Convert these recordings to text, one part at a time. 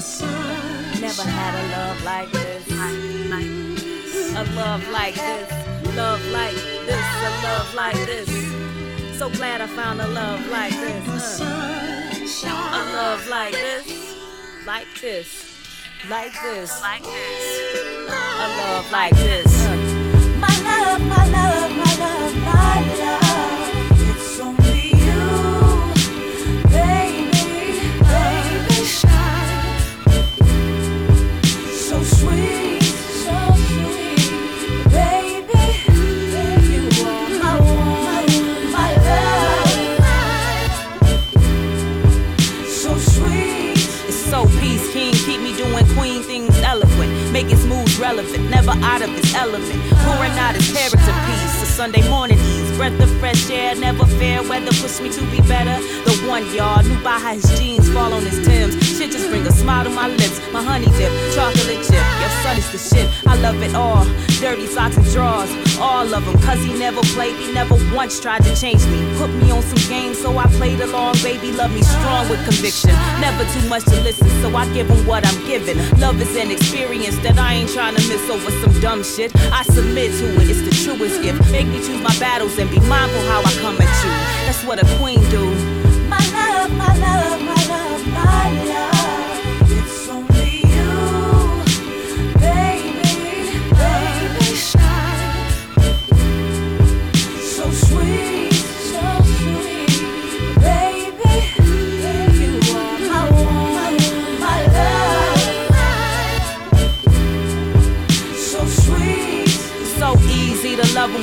Never had a love like this. A love like this. Love like this. A love like this. So glad I found a love like this. Uh. A love like this. Like this. Like this. Like this. A love like this. Uh. My love, my love, my love, my love. Relevant, never out of his element. Pouring out his character piece. A Sunday morning ease, breath of fresh air, never fair weather. Push me to be better. The one y'all by how his jeans fall on his Timbs. Shit just bring a smile to my lips. My honey dip, chocolate chip. Your son is the shit. I love it all. Dirty socks and drawers, all of them. Cause he never played, he never once tried to change me. Put me on some games, so I played along. Baby, love me strong with conviction. Never too much to listen, so I give him what I'm giving. Love is an experience that I ain't trying to miss over some dumb shit. I submit to it, it's the truest gift. Make me choose my battles and be mindful how I come at you. That's what a queen do. Love,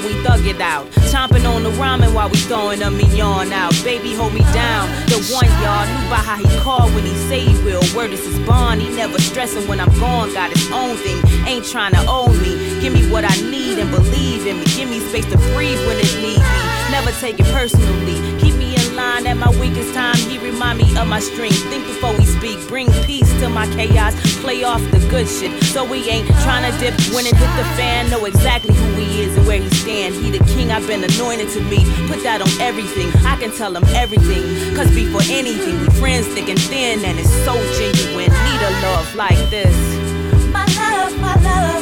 we thug it out. Chomping on the ramen while we throwing a mignon out. Baby, hold me down. The one y'all knew by how he called when he say he will. Word is his bond. He never stressing when I'm gone. Got his own thing. Ain't trying to own me. Give me what I need and believe in me. Give me space to breathe when it need be. Never take it personally. Keep me line at my weakest time. He remind me of my strength. Think before we speak. Bring peace to my chaos. Play off the good shit. So we ain't trying to dip when it hit the fan. Know exactly who he is and where he stand. He the king. I've been anointed to me. Put that on everything. I can tell him everything. Cause before anything, we friends thick and thin. And it's so genuine. Need a love like this. My love, my love, my love,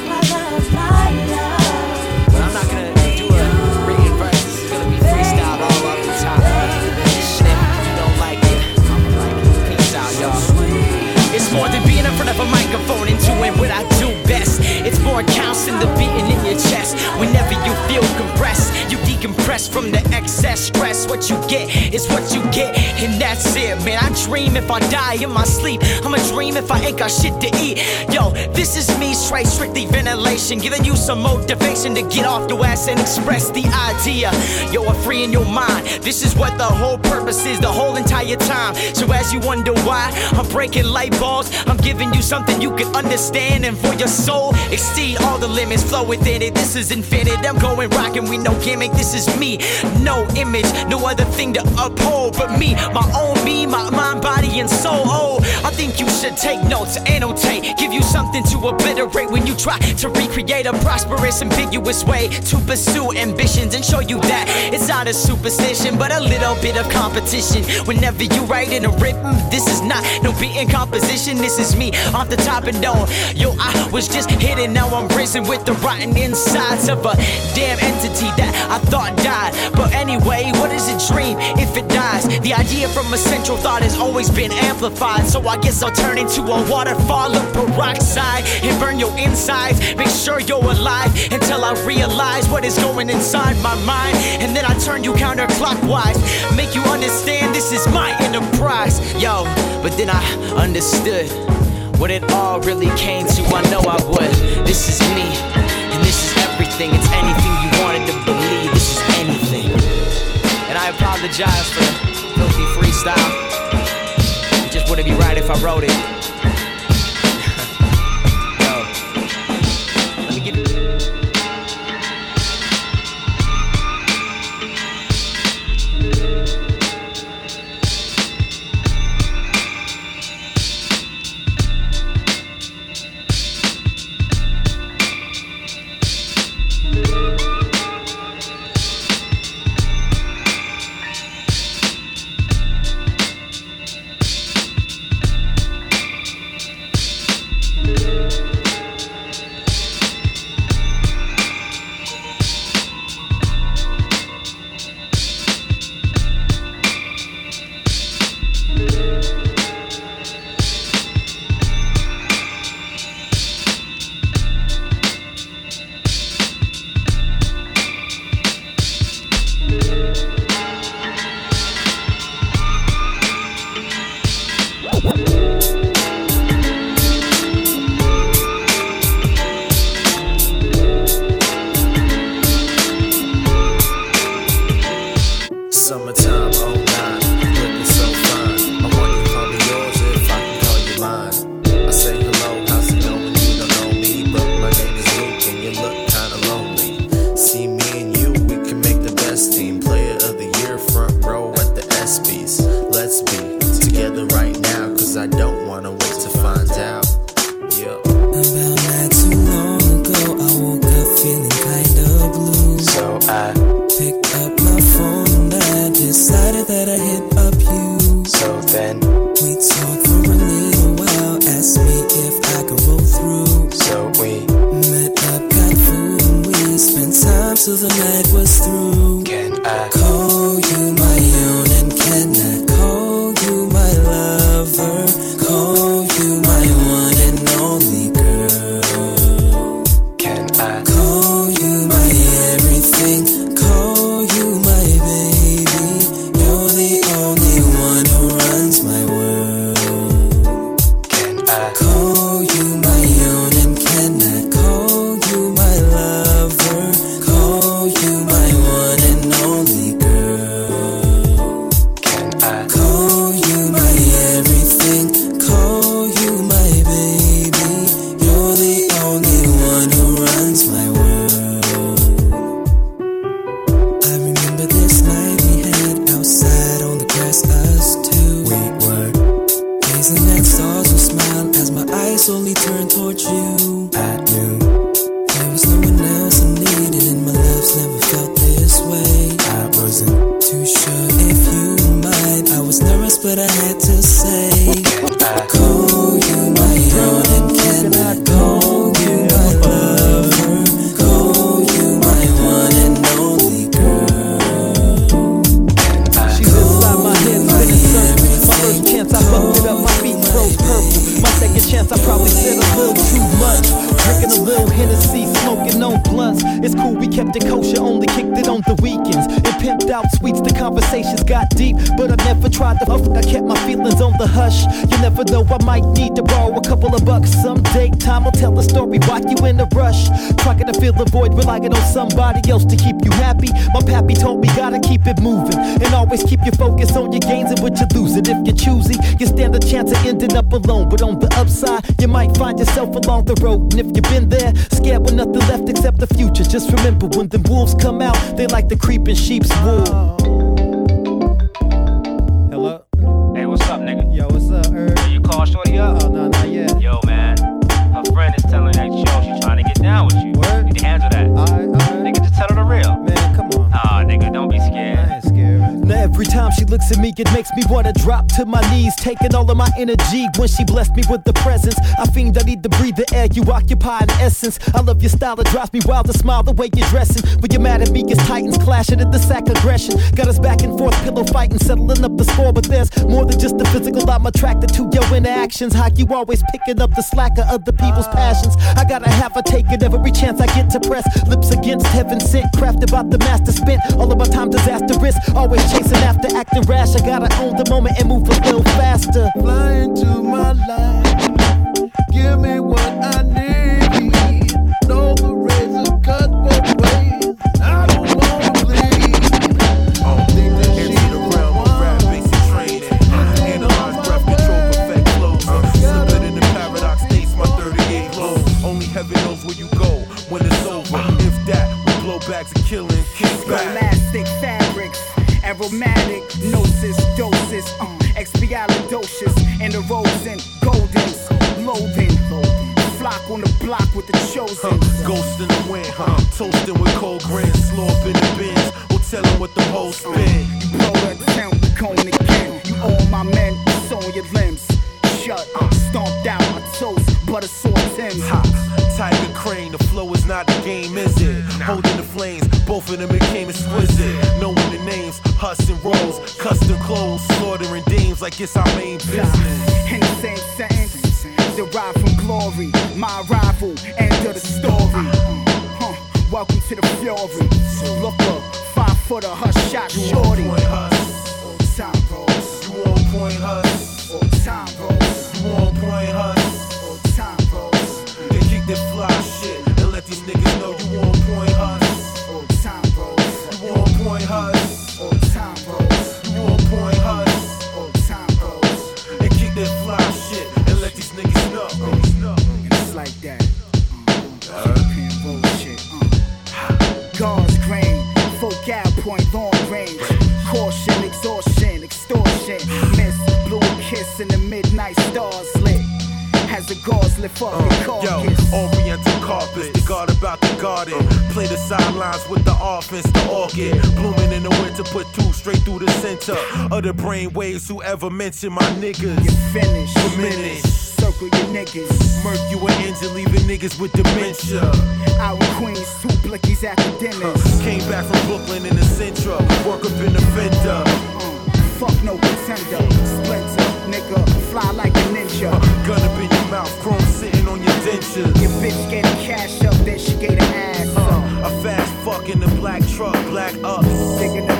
of a microphone and doing what I do best. More counts than the beating in your chest. Whenever you feel compressed, you decompress from the excess stress. What you get is what you get, and that's it, man. I dream if I die in my sleep. I'ma dream if I ain't got shit to eat. Yo, this is me straight, strictly ventilation, giving you some motivation to get off your ass and express the idea. Yo, I'm free in your mind. This is what the whole purpose is, the whole entire time. So as you wonder why I'm breaking light bulbs, I'm giving you something you can understand, and for your soul, exceed all the limits, flow within it. This is infinite. I'm going rockin' with no gimmick. This is me, no image, no other thing to uphold but me, my own me, my mind, body, and soul. Oh, I think you should take notes, annotate, give you something to obliterate when you try to recreate a prosperous, ambiguous way to pursue ambitions and show you that it's not a superstition, but a little bit of competition. Whenever you write in a rhythm, this is not no beating composition. This is me off the top and down. Yo, I was just hidden, now I'm risen with the rotten insides of a damn entity that I thought died. But anyway, what is a dream if it dies? The idea from a central thought has always been amplified, so I guess I'll turn into a waterfall of peroxide and burn your insides. Make sure you're alive until I realize what is going inside my mind, and then I turn you counterclockwise, make you understand this is my enterprise. Yo, but then I understood what it all really came to. I know I would. This is me, and this is everything. It's anything you wanted to believe. This is anything. And I apologize for filthy freestyle. It just wouldn't be right if I wrote it. You. At stars and smile as my eyes slowly turned towards you. I knew there was no one else I needed, and my love's never felt this way. I wasn't too sure if you might. I was nervous, but I had tried to I kept my feelings on the hush. You never know, I might need to borrow a couple of bucks someday. Time will tell the story, why you in a rush. Trying to fill the void, relying on somebody else to keep you happy. My pappy told me, gotta keep it moving. And always keep your focus on your gains and what you're losing. If you're choosy, you stand a chance of ending up alone. But on the upside, you might find yourself along the road. And if you've been there, scared with nothing left except the future, just remember when the wolves come out, they like the creeping sheep's wool. Looks at me, it makes me wanna drop to my knees, taking all of my energy when she blessed me with the presence. I fiend, I need to breathe the air you occupy in essence. I love your style, it drives me wild to smile the way you're dressing. When you're mad at me, it's titans clashing at the sack aggression. Got us back and forth, pillow fighting, settling up the score. But there's more than just the physical. I'm attracted to your interactions. How you always picking up the slack of other people's passions. I gotta have a take it every chance I get to press. Lips against heaven sent, crafted by the master spent. All of my time disastrous, always chasing after acting rash. I gotta own the moment and move a little faster. Fly into my life. Give me what I need. Five footer, hush shot, You on shorty. point, Huss. Time rolls, You on point, Huss. time rolls, You on point, Huss. time rolls, They kick that fly shit and let these niggas know you on point. Lift Uh, yo, oriental carpets, the guard about the garden. Play the sidelines with the offense, the orchid. Blooming in the winter, put two straight through the center of the brain waves. Whoever mention my niggas, You finish. diminish. Circle your niggas. Murk you an engine, leaving niggas with dementia. Out in Queens, two blickies at the dinners. Came back from Brooklyn in the Central, work up in the fender. Fuck no pretender. On your bitch getting cash up, then she gave her ass up. Uh, a fast fuck in the black truck, black ups. Digging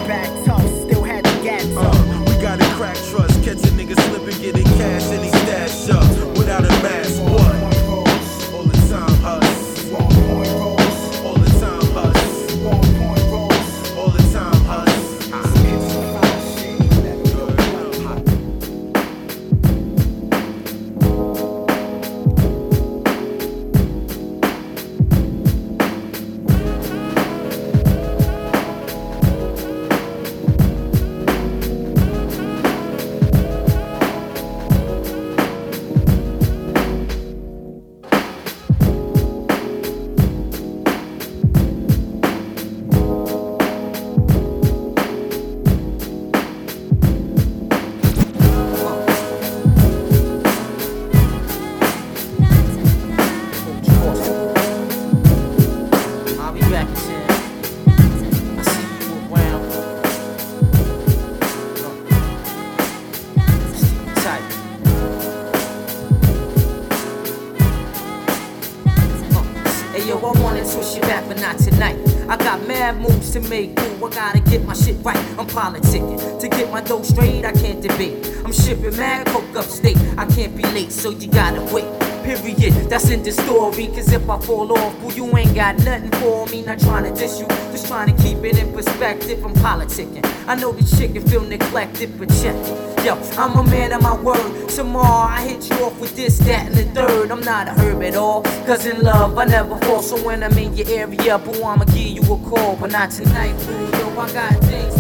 To get my dough straight, I can't debate. I'm shipping mad coke upstate. I can't be late, so you gotta wait. Period, that's in the story. Cause if I fall off, well, you ain't got nothing for me. Not trying to diss you, just trying to keep it in perspective. I'm politicking. I know shit can feel neglected, but check. Yo, I'm a man of my word. Tomorrow I hit you off with this, that, and the third. I'm not a herb at all. Cause in love, I never fall. So when I'm in your area, boo, I'ma give you a call. But not tonight, boo. Yo, I got things.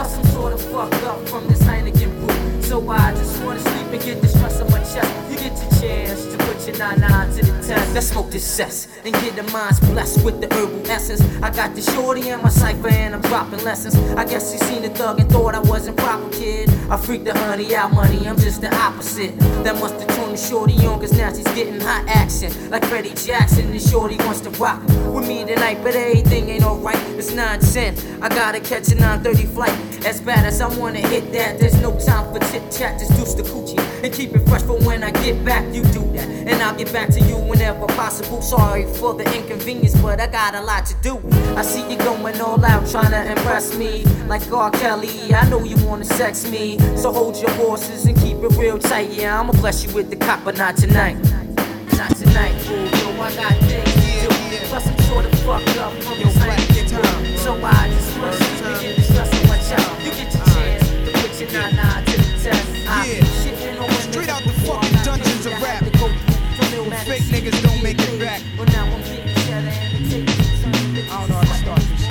I'm sorta fucked up from this Heineken. So I just wanna sleep and get the stress on my chest. You get your chance to put your nine nine to the test. Let's smoke this cess and get the minds blessed with the herbal essence. I got the shorty in my cipher and I'm dropping lessons. I guess you seen the thug and thought I wasn't proper, kid. I freaked the honey out money, I'm just the opposite. That must have turned the shorty on, cause now she's getting hot action. Like Freddie Jackson, the shorty wants to rock with me tonight, but everything ain't alright. It's 9 10. I gotta catch a 930 flight. As bad as I wanna hit that, there's no time for chit chat, just deuce the coochie. And keep it fresh for when I get back, you do that. And I'll get back to you whenever possible. Sorry for the inconvenience, but I got a lot to do. I see you going all out trying to impress me. Like R. Kelly, I know you wanna sex me. So hold your horses and keep it real tight. Yeah, I'ma bless you with the cop, but not tonight. Not tonight. Yo, I got things to do. Plus, I'm sorta fucked up So I just wanna sleep and get the stress on my child. You get your chance to put your nine nine to the test. Be on Straight out the fucking dungeons of rap. Where fake niggas don't make it back. But now I'm getting cheddar and the tape is on the I don't know how to start this.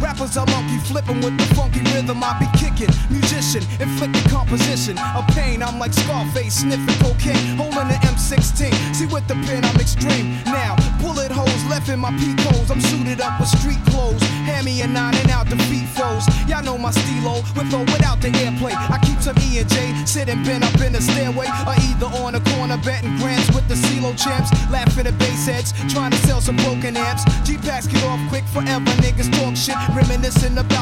Rappers are monkey flipping with the funky rhythm I be kicking. Musician, inflicting composition of pain. I'm like Scarface sniffing cocaine, holding the M16. See with the pen I'm extreme. Now bullet holes left in my peak holes. I'm suited up with street clothes. Hand me a nine and out the feet foes. Y'all know my stilo with or without the airplay. I keep some E and J sitting bent up in the stairway, or either on the corner betting grants with the CeeLo champs. Laughing at bass heads, trying to sell some broken amps. G packs get off quick forever. Niggas talk shit, reminiscing about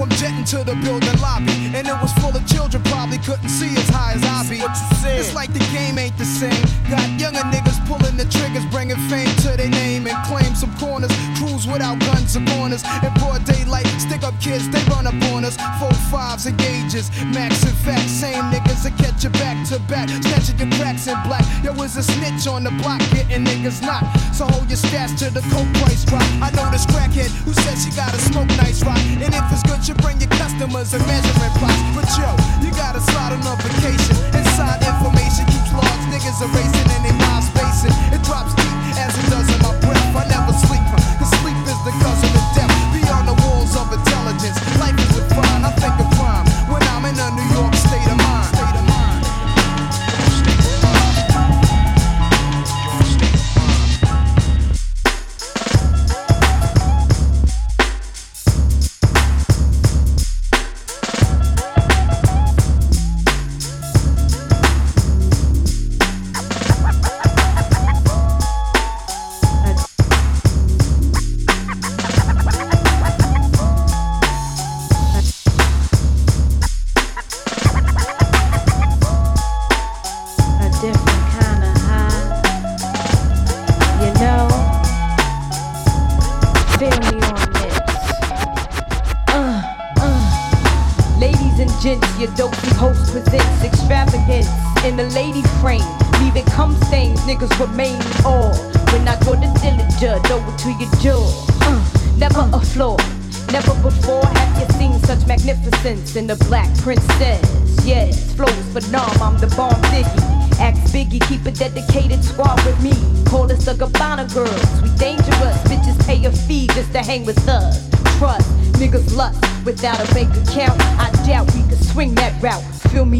I'm jetting to the building lobby, and it was full of children. Probably couldn't see as high as I be. It's like the game ain't the same. Got younger niggas pulling the triggers, bringing fame to their name and claim some corners. Crews without guns or corners. In broad daylight, stick up kids, they run up on us. Four fives and gauges, max and facts, same niggas that catch you back to back, snatching your cracks in black. Yo, is a snitch on the block, getting niggas knocked. So hold your stash till the coke price drop. I know this crackhead who says she gotta smoke nice rock. And if it's good, you bring your customers a measurement plots. But yo, you gotta slide on a vacation. Inside information keeps logs, niggas are racing and they mind spacing. It drops deep as it does in my breath. I never sleep,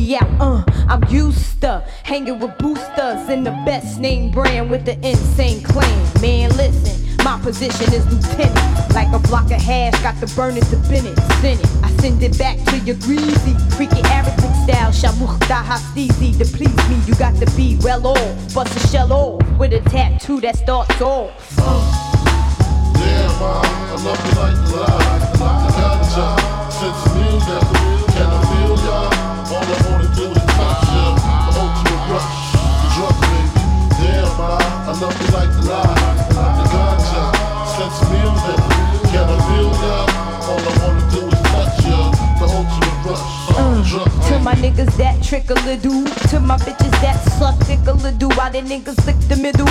me out, uh, I'm used to hanging with boosters in the best name brand with the insane clan. Man, listen. My position is lieutenant. Like a block of hash, got the burner to Bennett. Send it. I send it back to your greasy. Freaky Arabic style. Shamukhta hastizi. To please me, you got to be well off. Bust a shell off with a tattoo that starts off. Yeah, mom, I love you like the got ya since music. Can I love you like the lie. Got ya since music. Can I feel ya? All I wanna do is touch ya. The ultimate rush, mm. the drug To my niggas that trickle a do. To my bitches that suck tickle a do. Why the niggas lick the middle?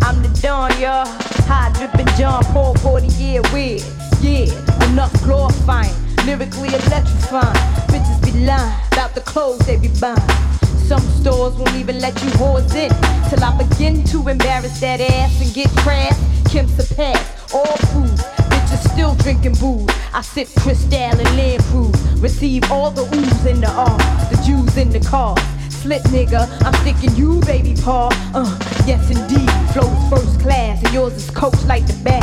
I'm the Don, y'all. High dripping John Paul 40 year weird. Yeah, enough glorifying. Lyrically electrifying. Bitches be lying about the clothes they be buying. Some stores won't even let you whores in till I begin to embarrass that ass and get crass. Kim surpass all foods. Bitches still drinking booze. I sip Cristal and Land Cruise. Receive all the oohs in the arms, the Jews in the car. Slip nigga, I'm sticking you, baby paw. Uh, yes indeed. Flows first class, and yours is coached like the bag.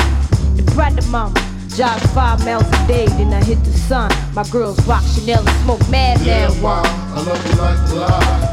The brother mama. Jog five miles a day, then I hit the sun. My girls rock Chanel and smoke mad Yeah, marijuana. mom, I love you like the lie.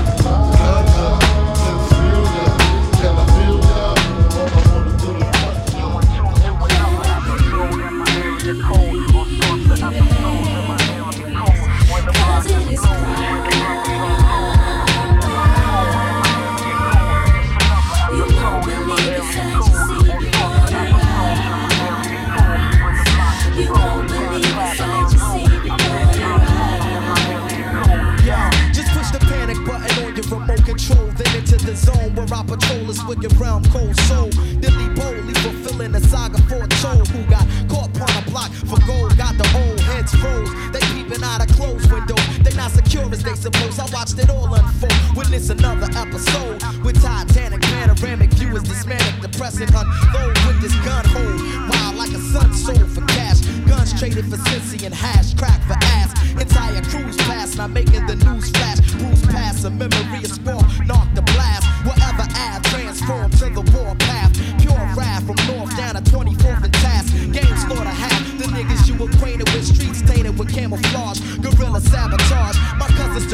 zone patrol is with your realm cold soul. Dilly boldly fulfilling the saga foretold. Who got caught on a block for gold? Got the old heads froze. They peeping out of closed windows. They not secure as they suppose. I watched it all unfold. Witness another episode with Titanic panoramic view is this manic depressing unload with this gun hold. Wild like a sun sold for cash. Guns traded for Cincy and hash, crack for ass. Entire cruise past, not making the news flash. Bruise past a memory of spark,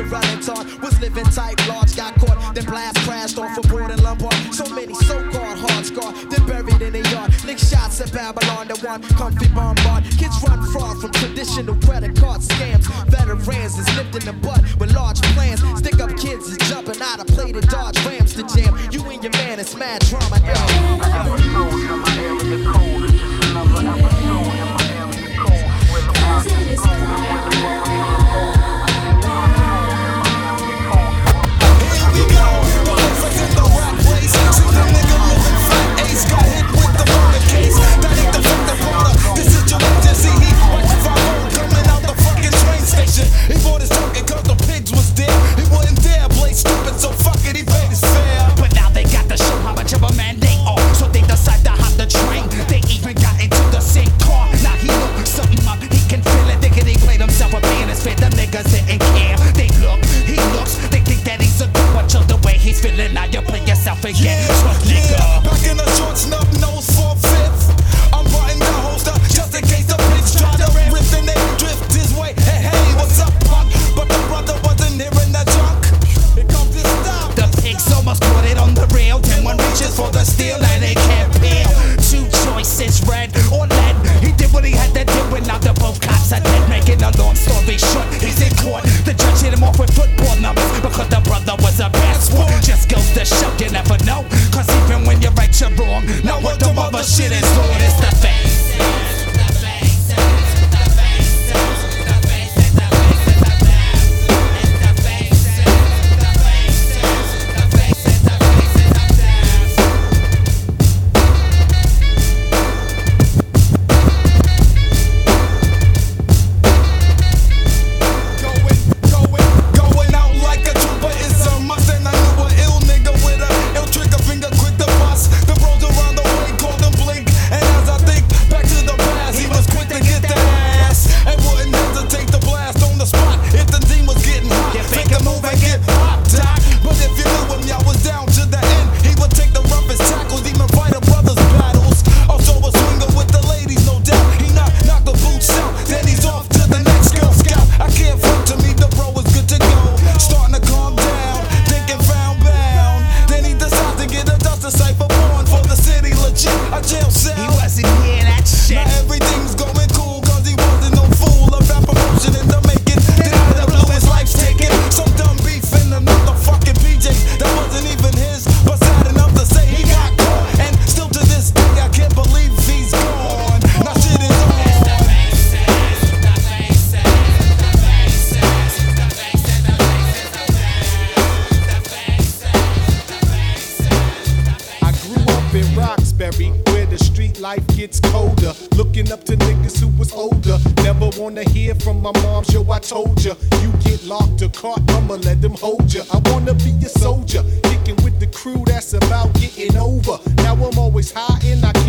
Jarrell and was living tight, large, got caught, then blast crashed off a board in Lombard. So many so-called hard scar, then buried in the yard. Nick shots at Babylon, the one comfy bombard. Kids run far from traditional credit card scams. Veterans is in the butt with large plans. Stick up kids is jumping out of plated Dodge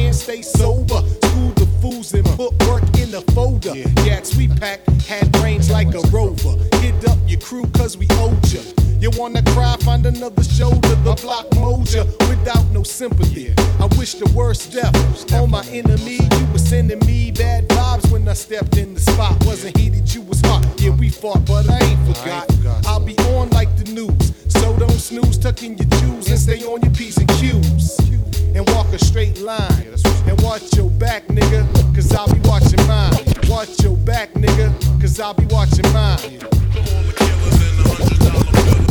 and stay sober. School the fools and put work in the folder. Gats we pack, had brains like a rover. Hit up your crew cause we owed ya. You wanna cry, find another shoulder, the block moja without no sympathy. I wish the worst death on my enemy. You were sending me bad vibes when I stepped in the spot. Wasn't heated, you was hot. Yeah, we fought, but I ain't forgot. I'll be on like the news. So don't snooze, tuck in your jewels and stay on your P's and Q's. And walk a straight line. And watch your back, nigga, cause I'll be watching mine. Watch your back, nigga, cause I'll be watching mine.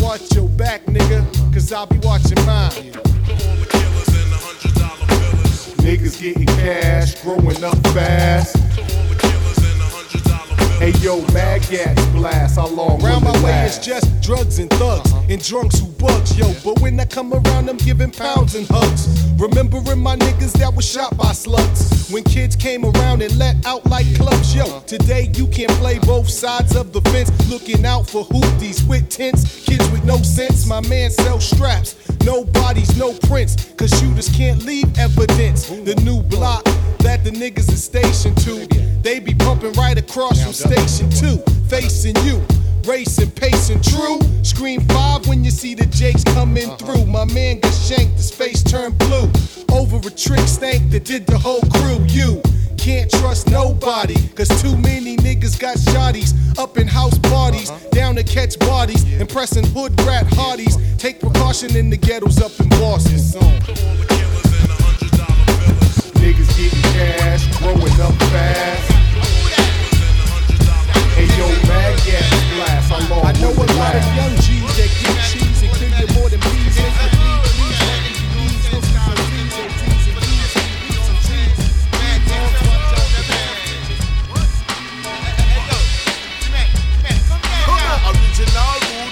Watch your back, nigga, cause I'll be watching mine. Niggas getting cash, growing up fast. Hey yo, mad gas blast, how long Round my way it's just drugs and thugs and drunks who bugs, yo. But when I come around, I'm giving pounds and hugs. Remembering my niggas that was shot by slugs. When kids came around and let out like clubs, yo. Today you can play both sides of the fence, looking out for hoopties with tents. Kids with no sense, my man sell straps. No bodies, no prints, cause shooters can't leave evidence. The new block that the niggas is stationed to, they be pumping right across from station two, facing you. Racing, pacing, true. Scream five when you see the Jakes coming through. My man got shanked, his face turned blue. Over a trick stank that did the whole crew. You can't trust nobody, cause too many niggas got shotties up in house parties, down to catch bodies, impressing hood rat hardies. Take precaution in the ghettos up in Boston. Niggas getting cash, growing up fast. Hey yo, mad gas blast, how long I know will a it lot of last? young G's that get cheese and clear you more than bees. Make you bleed, please, let me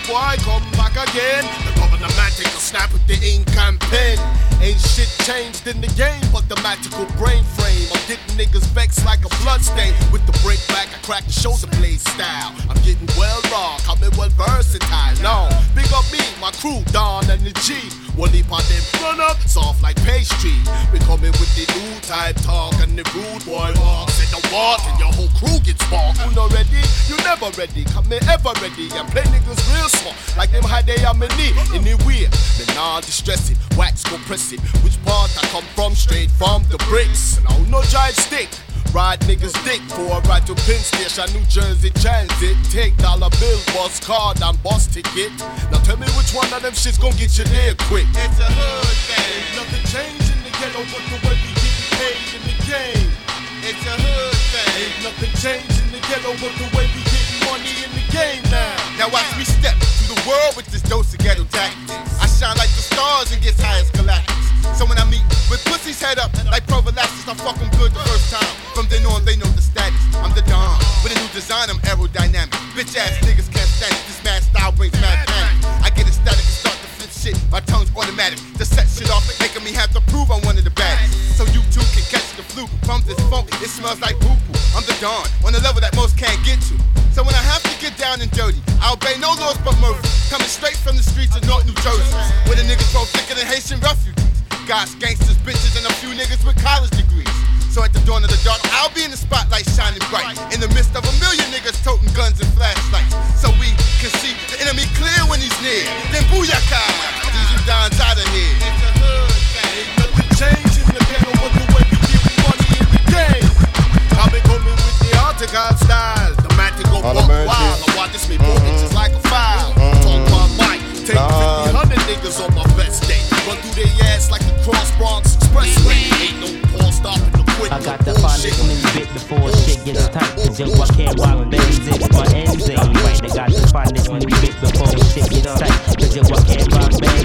boy come back again. The governmental snap with the ink and pen. Ain't shit changed in the game, but the magical brain frame. I'm getting niggas vexed like a blood stain. With the break back, I crack the shoulder blade style. I'm getting well raw, coming well versatile. No, big up me, my crew, Don and the G. One heap of them run up, soft like pastry. We coming with the new type talk and the rude boy walk. Say the walk and your whole crew gets sparked. You not ready? You never ready. Come here ever ready and play niggas real smart. Like them high they am in knee. Anywhere, me nah distress it. Wax go press it. Which part I come from? Straight from the bricks. No, no giant stick. Ride niggas dick for a ride to Penn Station, New Jersey Transit. Take dollar bill, bus card, and bus ticket. Now tell me which one of them shits gon' get you there quick. It's a hood thing. Nothing changed in the ghetto but the way we get paid in the game. It's a hood thing. Ain't nothing changed in the ghetto but the way we get money in the game now. Now watch me step through the world with Run through their ass like the Cross Bronx Expressway. Ain't no Paul stopping the quick. I got to find this new bit before shit gets tight. Cause yo, I can't if my ends ain't right. I got to find this new bit before shit gets tight. Cause yo, I can't rock Benz,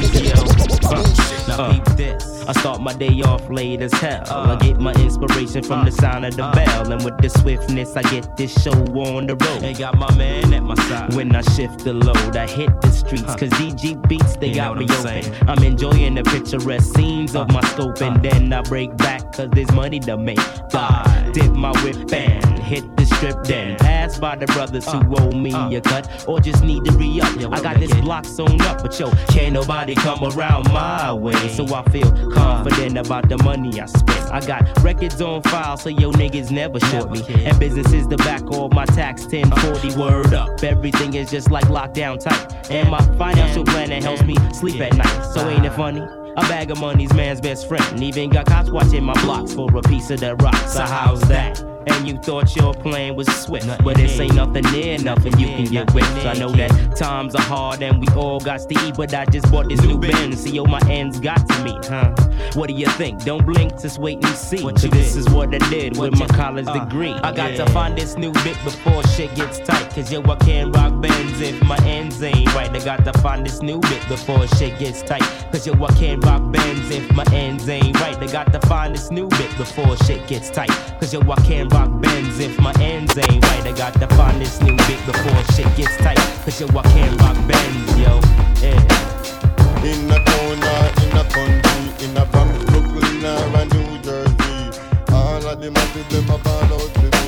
start my day off late as hell. I get my inspiration from the sound of the bell. And with the swiftness, I get this show on the road. And got my man at my side. When I shift the load, I hit the streets. Cause DG beats, they You got me I'm open. saying? I'm enjoying the picturesque scenes of uh, my scope. And uh. then I break back cause there's money to make. God, dip my whip and hit the strip then. Pass by the brothers who owe me a cut or just need to re up. I got this block sewn up, but yo, can't nobody come around my way. So I feel confident about the money I spent. I got records on file, so yo niggas never short me. And business is the back of my tax 1040 word up. Everything is just like lockdown tight. And my financial planner helps me sleep at night. So ain't it funny? A bag of money's man's best friend. Even got cops watching my blocks for a piece of the rock. So how's that? And you thought your plan was swift, but this ain't nothing near nothing you can get with. I know that times are hard and we all got to eat, but I just bought this new Benz. See, yo, my ends got to meet, huh? What do you think? Don't blink, just wait and see. Cause this is what I did with my college degree. I got to find this new bit before shit gets tight. Cause yo, I can't rock Benz if my ends ain't right. I got to find this new bit before shit gets tight. Cause yo, I can't rock Benz if my ends ain't right. I got to find this new bit before shit gets tight. Cause yo, I can't rock Benz if my ends ain't right. I got to find this new bit before shit gets tight. Cause yo, I can't rock Benz, yo. Yeah. In a town or in a country, in a Bronx, Brooklyn or a New Jersey. All of them to them a ball out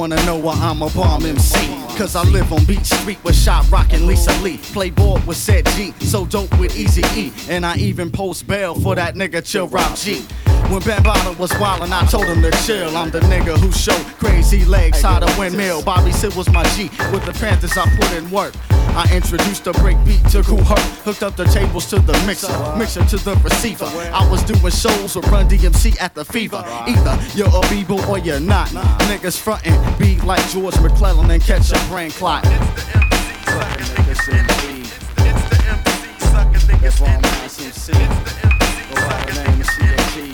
wanna know why I'm a bomb MC. Cause I live on Beach Street with Sha-Rock and Lisa Lee. Play board with said G, so dope with Easy E. And I even post bail for that nigga Chill Rock G. When Ben Bambaataa was wildin', I told him to chill. I'm the nigga who showed crazy legs how to windmill. Bobby Sid was my G. With the Panthers, I put in work. I introduced the break beat to Kool Herc. Hooked up the tables to the mixer, mixer to the receiver. I was doing shows with Run DMC at the Fever. Either you're a B-boy or you're not. Niggas frontin' be like George McClellan and catch a brain clot. If I'm MC, go by the name of CHE.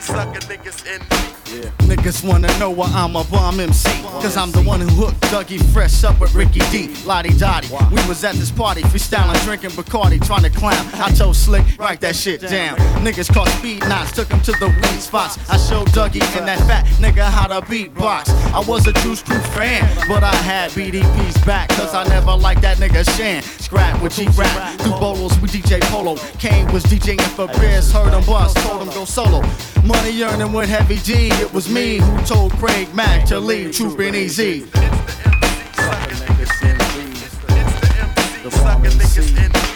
sucker niggas envy. Niggas wanna know why I'm a bomb MC. Cause I'm the one who hooked Dougie Fresh up with Ricky D. La Di Da Di. We was at this party, freestyling, drinking Bacardi, trying to clown. I told Slick, write that shit down. Niggas caught speed knots, took him to the weed spots. I showed Dougie and that fat nigga how to beatbox. I was a Juice Crew fan, but I had BDP's back. Cause I never liked that nigga Shan. Scrap with G Rap, through bolos with DJ Polo. Kane was DJing for beers, heard him bust, told him go solo. Money earning with Heavy D, it was me who told Craig Mack to leave? Trooping Easy. Sucker niggas envy.